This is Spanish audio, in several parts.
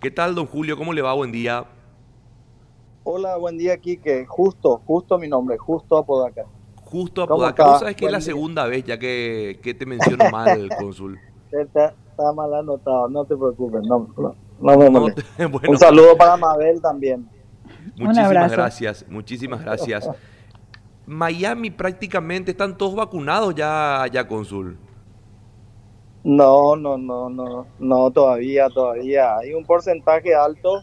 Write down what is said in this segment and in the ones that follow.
¿Qué tal, don Julio? ¿Cómo le va? Buen día. Hola, buen día, Quique. Justo, justo mi nombre, Justo Apodaca. Justo Apodaca. ¿Vos sabés que es la segunda vez ya que, que te menciono mal, cónsul? Está, está, mal anotado, no te preocupes. No, no, no, no bueno, Un saludo para Mabel también. Muchísimas gracias, muchísimas gracias. Miami prácticamente están todos vacunados ya, ya, cónsul. No, no, no, no, no, todavía, todavía. Hay un porcentaje alto,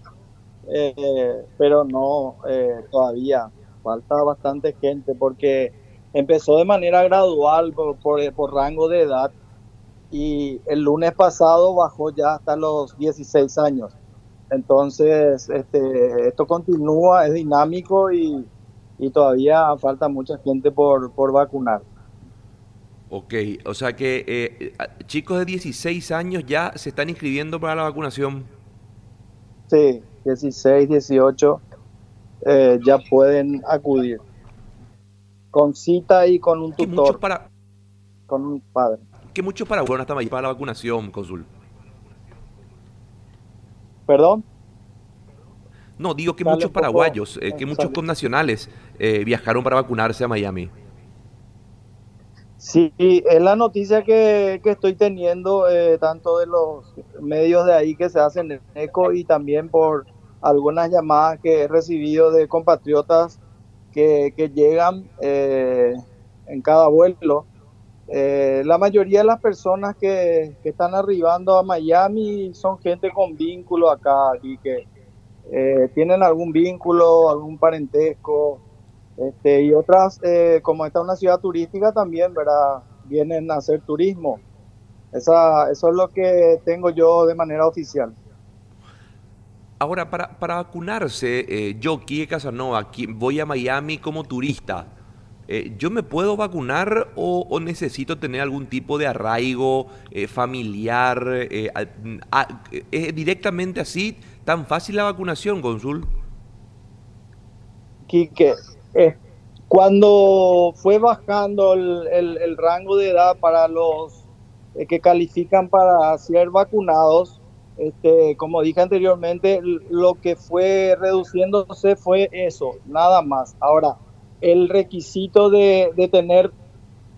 eh, pero no, eh, todavía. Falta bastante gente porque empezó de manera gradual por, por, rango de edad y el lunes pasado bajó ya hasta los 16 años. Entonces, este, esto continúa, es dinámico y, y todavía falta mucha gente por, por vacunar. Ok, o sea que eh, chicos de 16 años ya se están inscribiendo para la vacunación. Sí, 16, 18 eh, ya pueden acudir. Con cita y con un tutor. para... Con un padre. Que muchos paraguayos están ahí para la vacunación, Consul. ¿Perdón? No, digo que muchos paraguayos, eh, que muchos connacionales viajaron para vacunarse a Miami. Sí, es la noticia que, estoy teniendo eh, tanto de los medios de ahí que se hacen eco y también por algunas llamadas que he recibido de compatriotas que, llegan eh, en cada vuelo. Eh, la mayoría de las personas que, que, están arribando a Miami son gente con vínculo acá y que tienen algún vínculo, algún parentesco este, y otras, eh, como esta es una ciudad turística también, ¿verdad? Vienen a hacer turismo. Esa, eso es lo que tengo yo de manera oficial. Ahora, para, para vacunarse, eh, yo, Kie Casanova, aquí, voy a Miami como turista. Eh, ¿Yo me puedo vacunar o, necesito tener algún tipo de arraigo eh, familiar? ¿Es directamente así? ¿Tan fácil la vacunación, Consul? Quique, eh, cuando fue bajando el, rango de edad para los eh, que califican para ser vacunados, este, como dije anteriormente, lo que fue reduciéndose fue eso, nada más. Ahora, el requisito de, de tener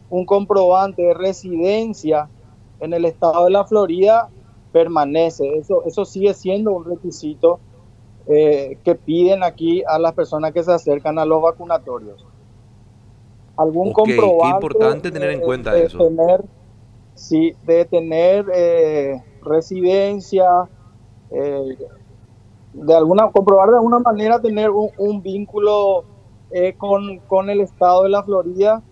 un comprobante de residencia en el estado de la Florida permanece. Eso, eso sigue siendo un requisito eh, que piden aquí a las personas que se acercan a los vacunatorios. Algún comprobante. importante tener en cuenta de, eso. Tener, sí, de tener eh, residencia, eh, de alguna, comprobar de alguna manera tener un, vínculo con, con, el estado de la Florida.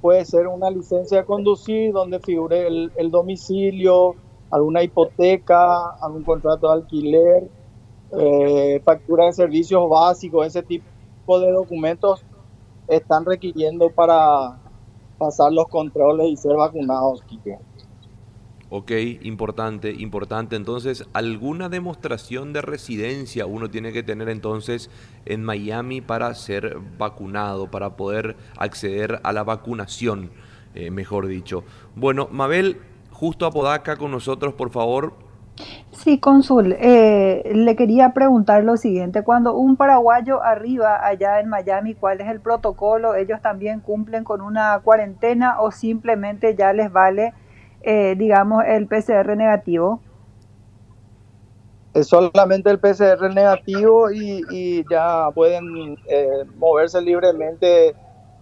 puede ser una licencia de conducir donde figure el, el domicilio, alguna hipoteca, algún contrato de alquiler eh, factura de servicios básicos, ese tipo de documentos están requiriendo para pasar los controles y ser vacunados, Ok, importante, importante. Entonces, ¿alguna demostración de residencia uno tiene que tener entonces en Miami para ser vacunado, para poder acceder a la vacunación, eh, mejor dicho? Bueno, Mabel, justo a Podaca con nosotros, por favor, Sí, cónsul, eh, le quería preguntar lo siguiente, cuando un paraguayo arriba allá en Miami, ¿cuál es el protocolo? ¿Ellos también cumplen con una cuarentena o simplemente ya les vale, eh, digamos, el PCR negativo? Es solamente el PCR negativo y, ya pueden eh, moverse libremente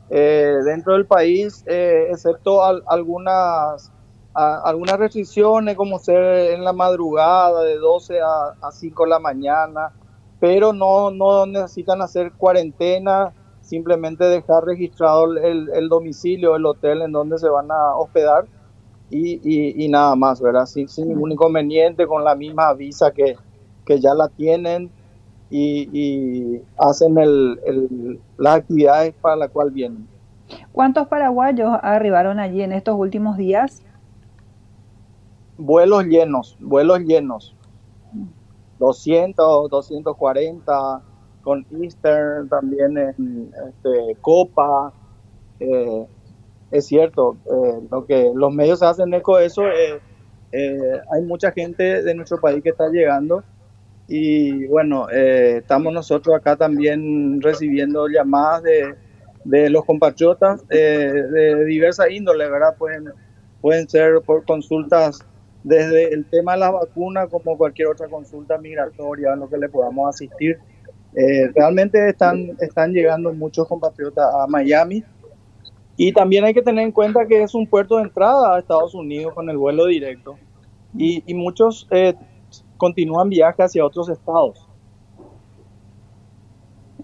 dentro del país, excepto algunas algunas restricciones como ser en la madrugada de 12 a, 5 de la mañana, pero no, no necesitan hacer cuarentena, simplemente dejar registrado el, domicilio, el hotel en donde se van a hospedar y, y, nada más, ¿verdad? Sin, sin, ningún inconveniente, con la misma visa que, que ya la tienen y, y hacen el, el, las actividades para la cual vienen. ¿Cuántos paraguayos arribaron allí en estos últimos días? Vuelos llenos, vuelos llenos. 200, 240, con Eastern también este, Copa. Eh, es cierto, eh, lo que los medios hacen eco de eso, eh, hay mucha gente de nuestro país que está llegando y bueno, eh, estamos nosotros acá también recibiendo llamadas de, de los compatriotas eh, de diversa índole, ¿verdad? Pueden, pueden ser por consultas desde el tema de la vacuna como cualquier otra consulta migratoria en lo que le podamos asistir. Eh, realmente están, llegando muchos compatriotas a Miami y también hay que tener en cuenta que es un puerto de entrada a Estados Unidos con el vuelo directo y, y muchos eh, continúan viajes hacia otros estados.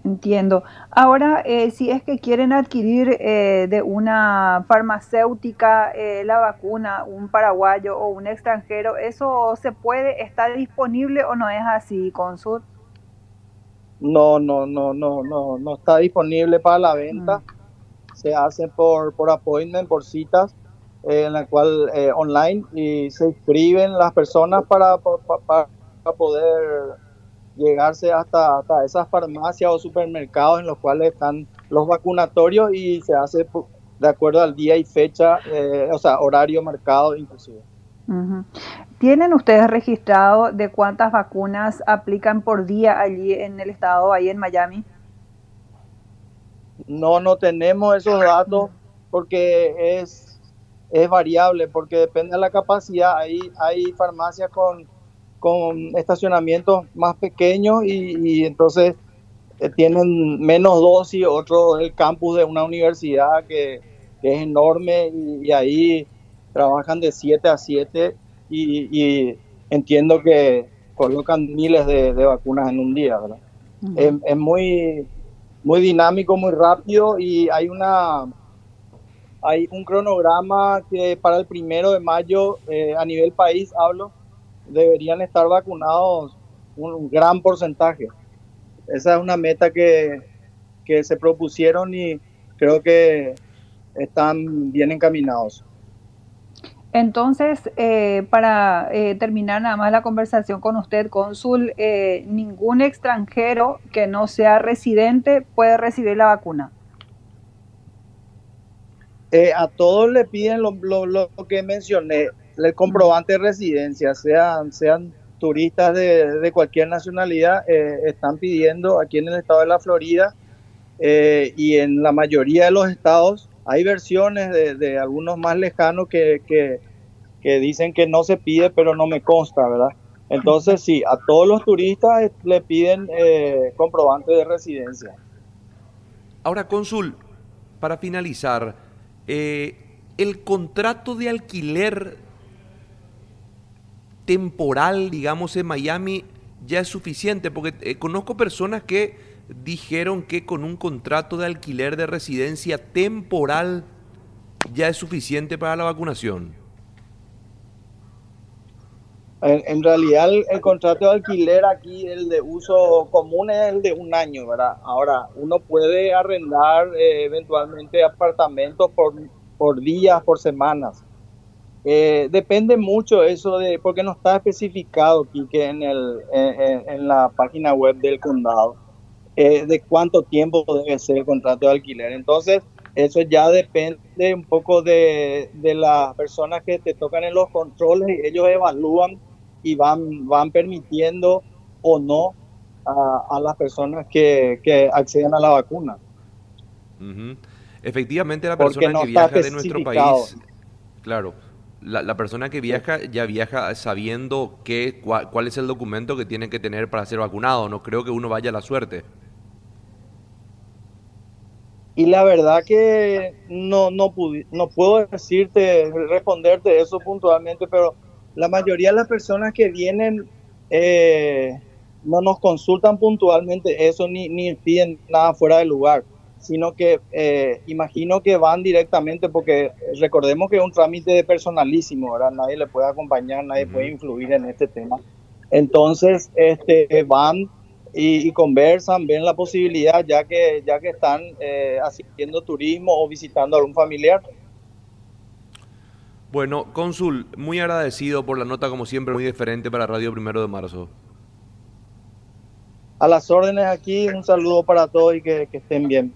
Entiendo. Ahora, eh, si es que quieren adquirir eh, de una farmacéutica eh, la vacuna, un paraguayo o un extranjero, ¿eso se puede, está disponible o no es así, Consul? No, no, no, no, no, no está disponible para la venta. Mm. Se hace por, por appointment, por citas, en la cual online y se inscriben las personas para, para, para poder llegarse hasta, hasta esas farmacias o supermercados en los cuales están los vacunatorios y se hace de acuerdo al día y fecha, eh, o sea, horario marcado inclusive. ¿Tienen ustedes registrado de cuántas vacunas aplican por día allí en el estado, ahí en Miami? No, no tenemos esos datos porque es, es variable, porque depende de la capacidad. Hay, hay farmacias con con estacionamientos más pequeños y, entonces eh, tienen menos dosis, otro el campus de una universidad que, es enorme y, ahí trabajan de 7 a 7 y, entiendo que colocan miles de, vacunas en un día, ¿verdad? es, muy, muy dinámico, muy rápido y hay una hay un cronograma que para el primero de mayo eh, a nivel país hablo deberían estar vacunados un gran porcentaje. Esa es una meta que, que se propusieron y creo que están bien encaminados. Entonces, eh, para eh, terminar nada más la conversación con usted, cónsul, eh, ningún extranjero que no sea residente puede recibir la vacuna. a todos le piden lo, lo, lo que mencioné, el comprobante de residencia, sean, sean turistas de, cualquier nacionalidad, eh, están pidiendo aquí en el estado de la Florida eh, y en la mayoría de los estados hay versiones de, algunos más lejanos que, que, dicen que no se pide, pero no me consta, ¿verdad? Entonces sí, a todos los turistas le piden eh, comprobante de residencia. Ahora, cónsul, para finalizar, el contrato de alquiler temporal, digamos, en Miami ya es suficiente, porque eh, conozco personas que dijeron que con un contrato de alquiler de residencia temporal ya es suficiente para la vacunación. En, realidad el, contrato de alquiler aquí, el de uso común es el de un año, ¿verdad? Ahora, uno puede arrendar eh, eventualmente apartamentos por, por días, por semanas. Eh, depende mucho eso de, porque no está especificado aquí que en, el, en, la página web del condado, eh, de cuánto tiempo debe ser el contrato de alquiler. Entonces, eso ya depende un poco de, de las personas que te tocan en los controles y ellos evalúan y van, van permitiendo o no a, las personas que, que, acceden a la vacuna. Efectivamente, la persona que viaja de nuestro país, claro, la, persona que viaja ya viaja sabiendo qué, cuál, es el documento que tiene que tener para ser vacunado. No creo que uno vaya a la suerte. Y la verdad que no, no, no puedo decirte, responderte eso puntualmente, pero la mayoría de las personas que vienen eh, no nos consultan puntualmente eso ni, ni piden nada fuera de lugar sino que eh, imagino que van directamente porque recordemos que es un trámite personalísimo, ¿verdad? Nadie le puede acompañar, nadie puede influir en este tema. Entonces, este, van y, conversan, ven la posibilidad ya que, ya que están eh, haciendo turismo o visitando a algún familiar. Bueno, cónsul, muy agradecido por la nota como siempre, muy diferente para Radio Primero de Marzo. A las órdenes aquí, un saludo para todos y que estén bien.